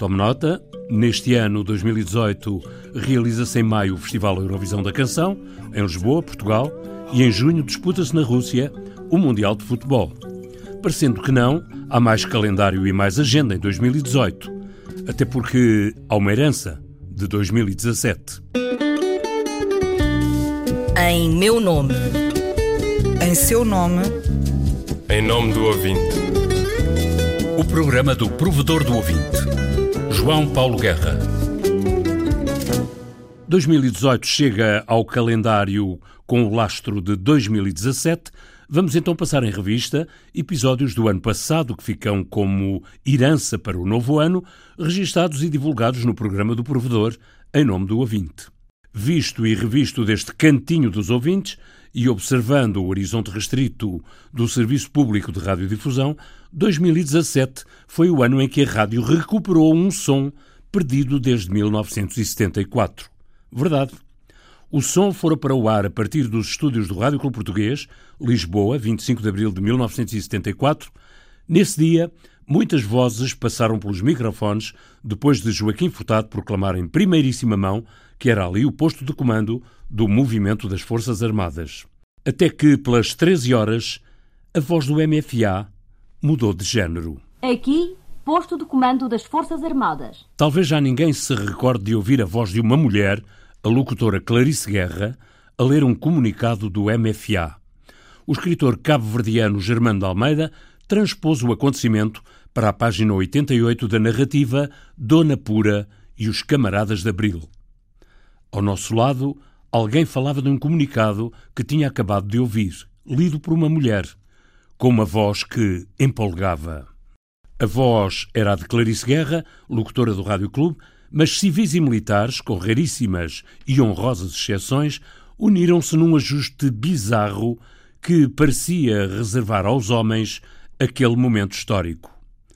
Tome nota, neste ano 2018 realiza-se em maio o Festival Eurovisão da Canção, em Lisboa, Portugal, e em junho disputa-se na Rússia o Mundial de Futebol. Parecendo que não, há mais calendário e mais agenda em 2018, até porque há uma herança de 2017. Em meu nome. Em seu nome. Em nome do ouvinte. O programa do provedor do ouvinte. João Paulo Guerra. 2018 chega ao calendário com o lastro de 2017. Vamos então passar em revista episódios do ano passado que ficam como herança para o novo ano, registados e divulgados no programa do provedor, em nome do ouvinte. Visto e revisto deste cantinho dos ouvintes e observando o horizonte restrito do Serviço Público de Radiodifusão, 2017 foi o ano em que a rádio recuperou um som perdido desde 1974. Verdade. O som fora para o ar a partir dos estúdios do Rádio Clube Português, Lisboa, 25 de abril de 1974. Nesse dia, muitas vozes passaram pelos microfones depois de Joaquim Furtado proclamar em primeiríssima mão que era ali o posto de comando do movimento das Forças Armadas. Até que, pelas 13 horas, a voz do MFA mudou de género. Aqui, posto de comando das Forças Armadas. Talvez já ninguém se recorde de ouvir a voz de uma mulher, a locutora Clarice Guerra, a ler um comunicado do MFA. O escritor cabo-verdiano Germano de Almeida transpôs o acontecimento para a página 88 da narrativa Dona Pura e os Camaradas de Abril. Ao nosso lado, alguém falava de um comunicado que tinha acabado de ouvir, lido por uma mulher, com uma voz que empolgava. A voz era a de Clarice Guerra, locutora do Rádio Clube, mas civis e militares, com raríssimas e honrosas exceções, uniram-se num ajuste bizarro que parecia reservar aos homens aquele momento histórico.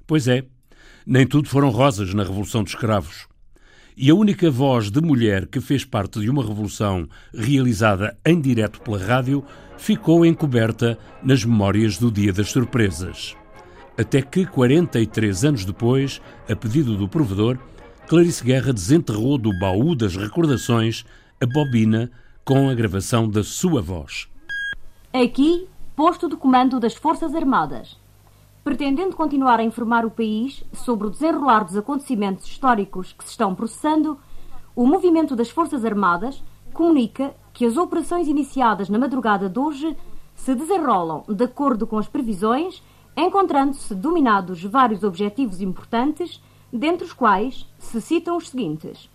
Pois é, nem tudo foram rosas na Revolução dos Escravos e a única voz de mulher que fez parte de uma revolução realizada em direto pela rádio ficou encoberta nas memórias do Dia das Surpresas. Até que, 43 anos depois, a pedido do provedor, Clarice Guerra desenterrou do baú das recordações a bobina com a gravação da sua voz. Aqui, posto de comando das Forças Armadas pretendendo continuar a informar o país sobre o desenrolar dos acontecimentos históricos que se estão processando, o Movimento das Forças Armadas comunica que as operações iniciadas na madrugada de hoje se desenrolam de acordo com as previsões, encontrando-se dominados vários objetivos importantes, dentre os quais se citam os seguintes: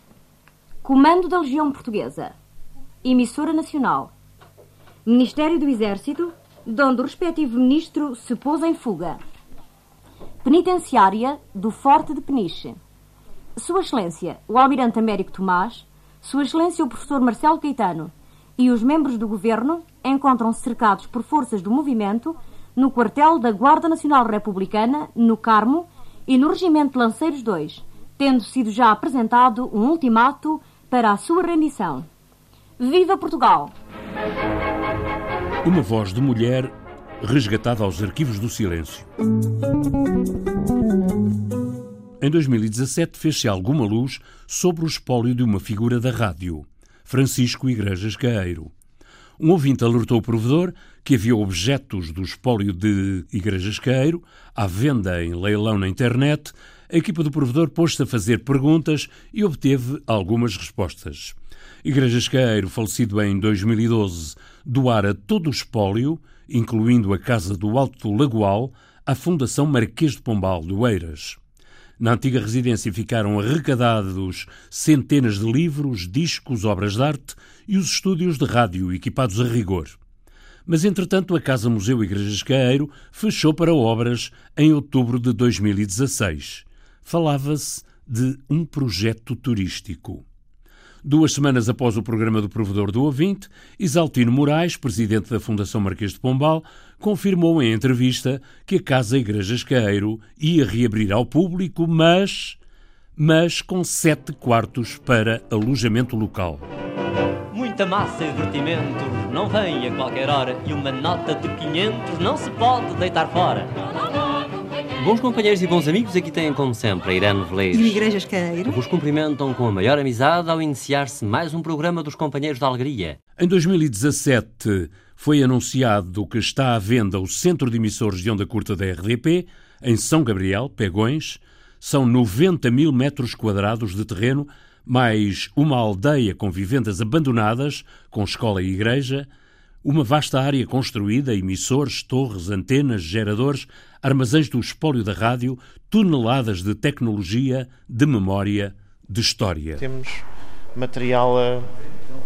Comando da Legião Portuguesa, Emissora Nacional, Ministério do Exército, donde o respectivo ministro se pôs em fuga. Penitenciária do Forte de Peniche. Sua Excelência, o Almirante Américo Tomás, Sua Excelência, o Professor Marcelo Caetano e os membros do Governo encontram-se cercados por forças do movimento no quartel da Guarda Nacional Republicana, no Carmo, e no Regimento de Lanceiros 2, tendo sido já apresentado um ultimato para a sua rendição. Viva Portugal! Uma voz de mulher resgatada aos arquivos do silêncio. Em 2017 fez-se alguma luz sobre o espólio de uma figura da rádio, Francisco Igrejas Caeiro. Um ouvinte alertou o provedor que havia objetos do espólio de Igrejas Caeiro à venda em leilão na internet. A equipa do provedor pôs-se a fazer perguntas e obteve algumas respostas. Igrejas Caeiro, falecido em 2012, doara todo o espólio incluindo a Casa do Alto Lagoal, à Fundação Marquês de Pombal do Eiras. Na antiga residência ficaram arrecadados centenas de livros, discos, obras de arte e os estúdios de rádio equipados a rigor. Mas, entretanto, a Casa Museu Igreja Escaeiro fechou para obras em outubro de 2016. Falava-se de um projeto turístico. Duas semanas após o programa do provedor do ouvinte, Isaltino Moraes, presidente da Fundação Marquês de Pombal, confirmou em entrevista que a Casa Igreja Escaeiro ia reabrir ao público, mas, mas com sete quartos para alojamento local. Muita massa e divertimento não vem a qualquer hora e uma nota de 500 não se pode deitar fora. Bons companheiros e bons amigos, aqui têm como sempre a Irene Velez. E o Igrejas Queiro. Vos cumprimentam com a maior amizade ao iniciar-se mais um programa dos Companheiros da Alegria. Em 2017 foi anunciado que está à venda o Centro de Emissores de Onda Curta da RDP, em São Gabriel, Pegões. São 90 mil metros quadrados de terreno, mais uma aldeia com vivendas abandonadas, com escola e igreja, uma vasta área construída, emissores, torres, antenas, geradores, armazéns do espólio da rádio, toneladas de tecnologia, de memória, de história. Temos material a,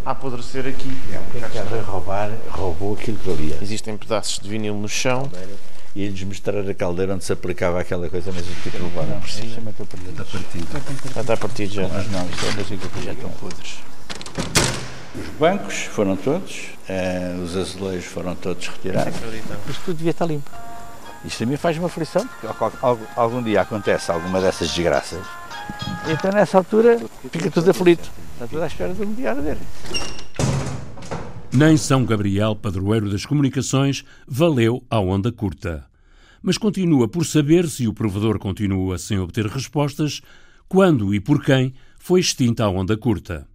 a apodrecer aqui. É um que a roubar, roubou aquilo que valia. Existem pedaços de vinil no chão. E eles mostraram a caldeira onde se aplicava aquela coisa, mas o tipo levaram por cima. Está partido. Já está partido já. Mas não, isso é que já estão podres. Os bancos foram todos, eh, os azulejos foram todos retirados. Isto tudo devia estar limpo. Isto a mim faz uma aflição, porque algum, algum dia acontece alguma dessas desgraças. Então nessa altura fica tudo aflito. Está tudo à espera de um dia arder. Nem São Gabriel, padroeiro das comunicações, valeu à onda curta. Mas continua por saber se o provedor continua sem obter respostas, quando e por quem foi extinta a onda curta.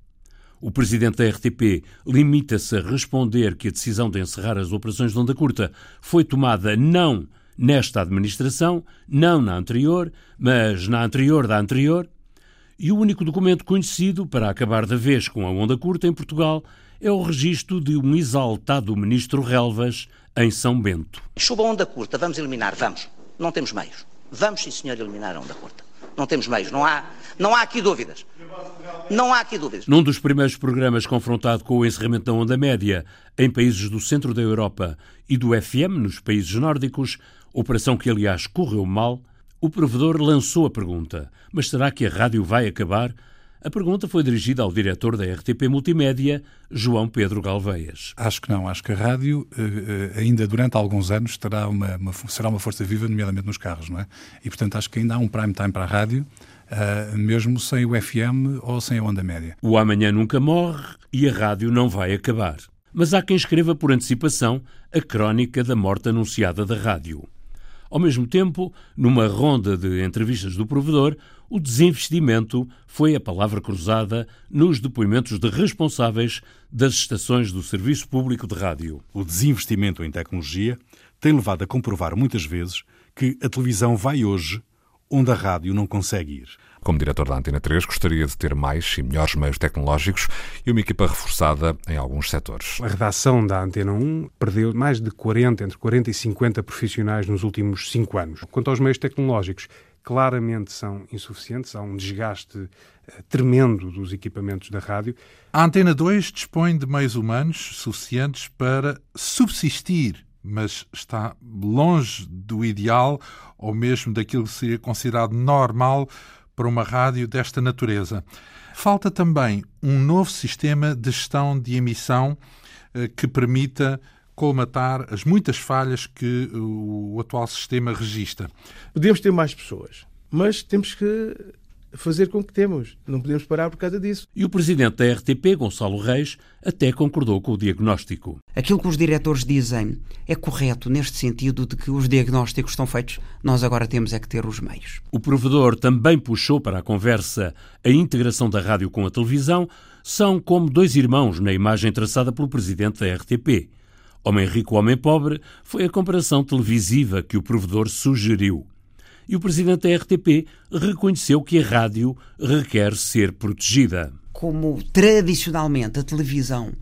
O presidente da RTP limita-se a responder que a decisão de encerrar as operações de onda curta foi tomada não nesta administração, não na anterior, mas na anterior da anterior. E o único documento conhecido para acabar da vez com a onda curta em Portugal é o registro de um exaltado ministro Relvas em São Bento. Chuba a onda curta, vamos eliminar, vamos. Não temos meios. Vamos, sim, senhor, eliminar a onda curta. Não temos meios, não há, não há aqui dúvidas. Não há aqui dúvidas. Num dos primeiros programas confrontado com o encerramento da onda média em países do centro da Europa e do FM nos países nórdicos, operação que, aliás, correu mal, o provedor lançou a pergunta: mas será que a rádio vai acabar? A pergunta foi dirigida ao diretor da RTP Multimédia, João Pedro Galveias. Acho que não. Acho que a rádio, ainda durante alguns anos, terá uma, uma, será uma força viva, nomeadamente nos carros, não é? E, portanto, acho que ainda há um prime time para a rádio, uh, mesmo sem o FM ou sem a onda média. O amanhã nunca morre e a rádio não vai acabar. Mas há quem escreva por antecipação a crónica da morte anunciada da rádio. Ao mesmo tempo, numa ronda de entrevistas do provedor, o desinvestimento foi a palavra cruzada nos depoimentos de responsáveis das estações do Serviço Público de Rádio. O desinvestimento em tecnologia tem levado a comprovar muitas vezes que a televisão vai hoje onde a rádio não consegue ir. Como diretor da Antena 3, gostaria de ter mais e melhores meios tecnológicos e uma equipa reforçada em alguns setores. A redação da Antena 1 perdeu mais de 40, entre 40 e 50 profissionais nos últimos cinco anos. Quanto aos meios tecnológicos, claramente são insuficientes, há um desgaste uh, tremendo dos equipamentos da rádio. A Antena 2 dispõe de meios humanos suficientes para subsistir, mas está longe do ideal ou mesmo daquilo que seria considerado normal para uma rádio desta natureza. Falta também um novo sistema de gestão de emissão uh, que permita colmatar as muitas falhas que o atual sistema registra. Podemos ter mais pessoas, mas temos que fazer com que temos. Não podemos parar por causa disso. E o presidente da RTP, Gonçalo Reis, até concordou com o diagnóstico. Aquilo que os diretores dizem é correto neste sentido de que os diagnósticos estão feitos, nós agora temos é que ter os meios. O provedor também puxou para a conversa a integração da rádio com a televisão. São como dois irmãos na imagem traçada pelo presidente da RTP. Homem rico, homem pobre foi a comparação televisiva que o provedor sugeriu. E o presidente da RTP reconheceu que a rádio requer ser protegida. Como tradicionalmente a televisão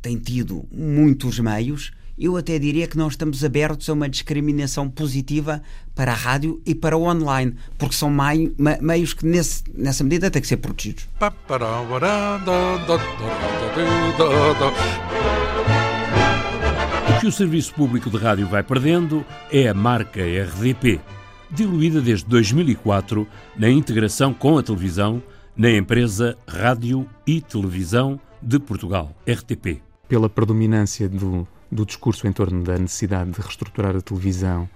tem tido muitos meios, eu até diria que nós estamos abertos a uma discriminação positiva para a rádio e para o online, porque são meio, meios que nesse, nessa medida têm que ser protegidos. O que o Serviço Público de Rádio vai perdendo é a marca RDP, diluída desde 2004 na integração com a televisão na empresa Rádio e Televisão de Portugal, RTP. Pela predominância do, do discurso em torno da necessidade de reestruturar a televisão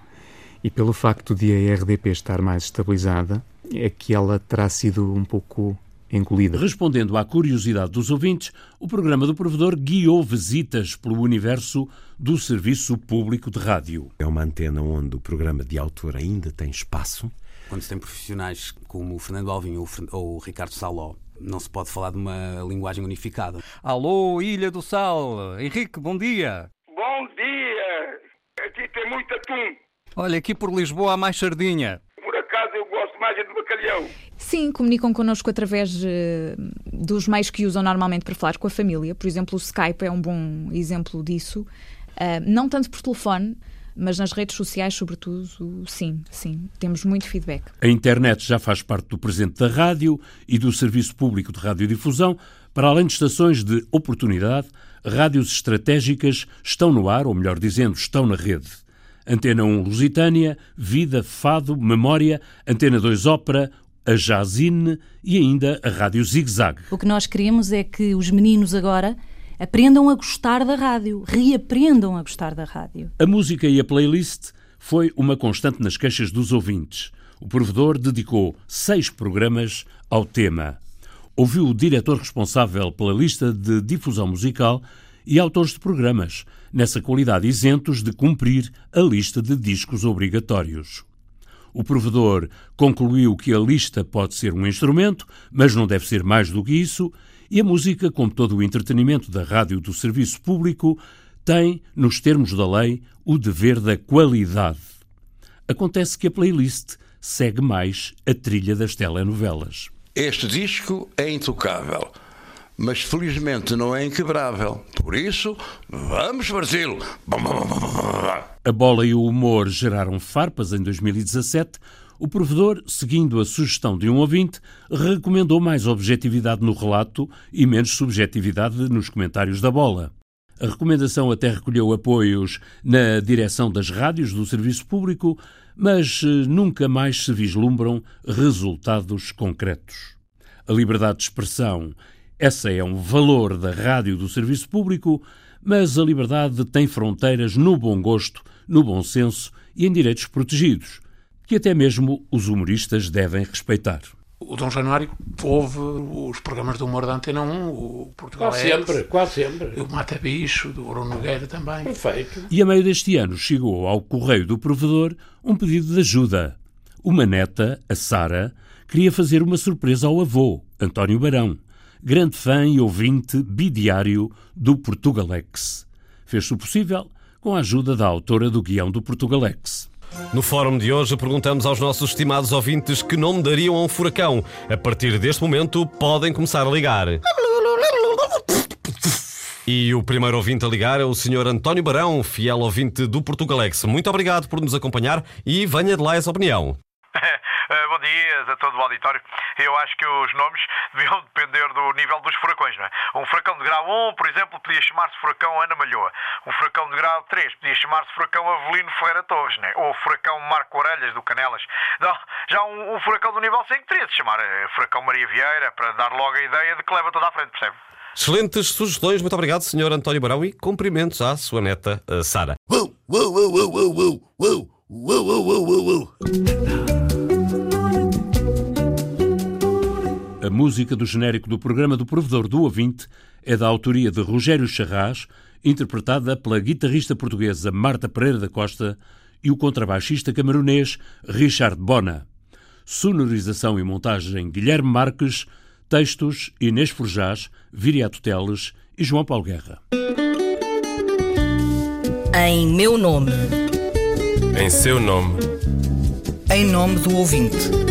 e pelo facto de a RDP estar mais estabilizada, é que ela terá sido um pouco encolhida. Respondendo à curiosidade dos ouvintes, o programa do provedor guiou visitas pelo universo do Serviço Público de Rádio. É uma antena onde o programa de autor ainda tem espaço. Quando se tem profissionais como o Fernando Alvim ou o Ricardo Saló, não se pode falar de uma linguagem unificada. Alô, Ilha do Sal. Henrique, bom dia. Bom dia. Aqui tem muito atum. Olha, aqui por Lisboa há mais sardinha. Por acaso eu gosto mais é de bacalhau. Sim, comunicam connosco através uh, dos meios que usam normalmente para falar com a família. Por exemplo, o Skype é um bom exemplo disso. Uh, não tanto por telefone, mas nas redes sociais, sobretudo, sim, sim, temos muito feedback. A internet já faz parte do presente da rádio e do Serviço Público de Radiodifusão. Para além de estações de oportunidade, rádios estratégicas estão no ar, ou melhor dizendo, estão na rede. Antena 1 Lusitânia, Vida, Fado, Memória, Antena 2 Ópera, a Jazine e ainda a Rádio Zig Zag. O que nós queremos é que os meninos agora aprendam a gostar da rádio, reaprendam a gostar da rádio. A música e a playlist foi uma constante nas queixas dos ouvintes. O provedor dedicou seis programas ao tema. Ouviu o diretor responsável pela lista de difusão musical e autores de programas, nessa qualidade isentos de cumprir a lista de discos obrigatórios. O provedor concluiu que a lista pode ser um instrumento, mas não deve ser mais do que isso, e a música, como todo o entretenimento da rádio do serviço público, tem, nos termos da lei, o dever da qualidade. Acontece que a playlist segue mais a trilha das telenovelas. Este disco é intocável, mas felizmente não é inquebrável. Por isso, vamos Brasil! A bola e o humor geraram farpas em 2017 o provedor, seguindo a sugestão de um ouvinte, recomendou mais objetividade no relato e menos subjetividade nos comentários da bola. A recomendação até recolheu apoios na direção das rádios do serviço público, mas eh, nunca mais se vislumbram resultados concretos. A liberdade de expressão, essa é um valor da rádio do serviço público, mas a liberdade tem fronteiras no bom gosto, no bom senso e em direitos protegidos que até mesmo os humoristas devem respeitar. O Dom Januário ouve os programas de humor da Antena 1, o Portugal Quase sempre, quase sempre. O Mata Bicho, do Bruno Nogueira também. Perfeito. E a meio deste ano chegou ao correio do provedor um pedido de ajuda. Uma neta, a Sara, queria fazer uma surpresa ao avô, António Barão, grande fã e ouvinte bidiário do Portugalex. Fez-se o possível com a ajuda da autora do guião do Portugalex. No fórum de hoje perguntamos aos nossos estimados ouvintes que nome dariam a um furacão. A partir deste momento podem começar a ligar. E o primeiro ouvinte a ligar é o Sr. António Barão, fiel ouvinte do Portugalex. Muito obrigado por nos acompanhar e venha de lá essa opinião. Eh, bom dia a todo o auditório. Eu acho que os nomes deviam depender do nível dos furacões, não é? Um furacão de grau 1, por exemplo, podia chamar-se furacão Ana Malhoa. Um furacão de grau 3 podia chamar-se furacão Avelino Ferreira Torres, não é? Ou furacão Marco Orelhas do Canelas. Não, já um, um furacão do nível 5 teria de chamar eh, furacão Maria Vieira, para dar logo a ideia de que leva toda à frente, percebe? Excelentes sugestões, muito obrigado, Sr. António Barão, e cumprimentos à sua neta, Sara. Uou, uou, uou, uou, uou, uou, uou, uou, uou, uou, uou. A música do genérico do programa do Provedor do Ouvinte é da autoria de Rogério Charras, interpretada pela guitarrista portuguesa Marta Pereira da Costa e o contrabaixista camerunês Richard Bona. Sonorização e montagem Guilherme Marques, textos Inês Forjás, Viriato Teles e João Paulo Guerra. Em meu nome. Em seu nome. Em nome do ouvinte.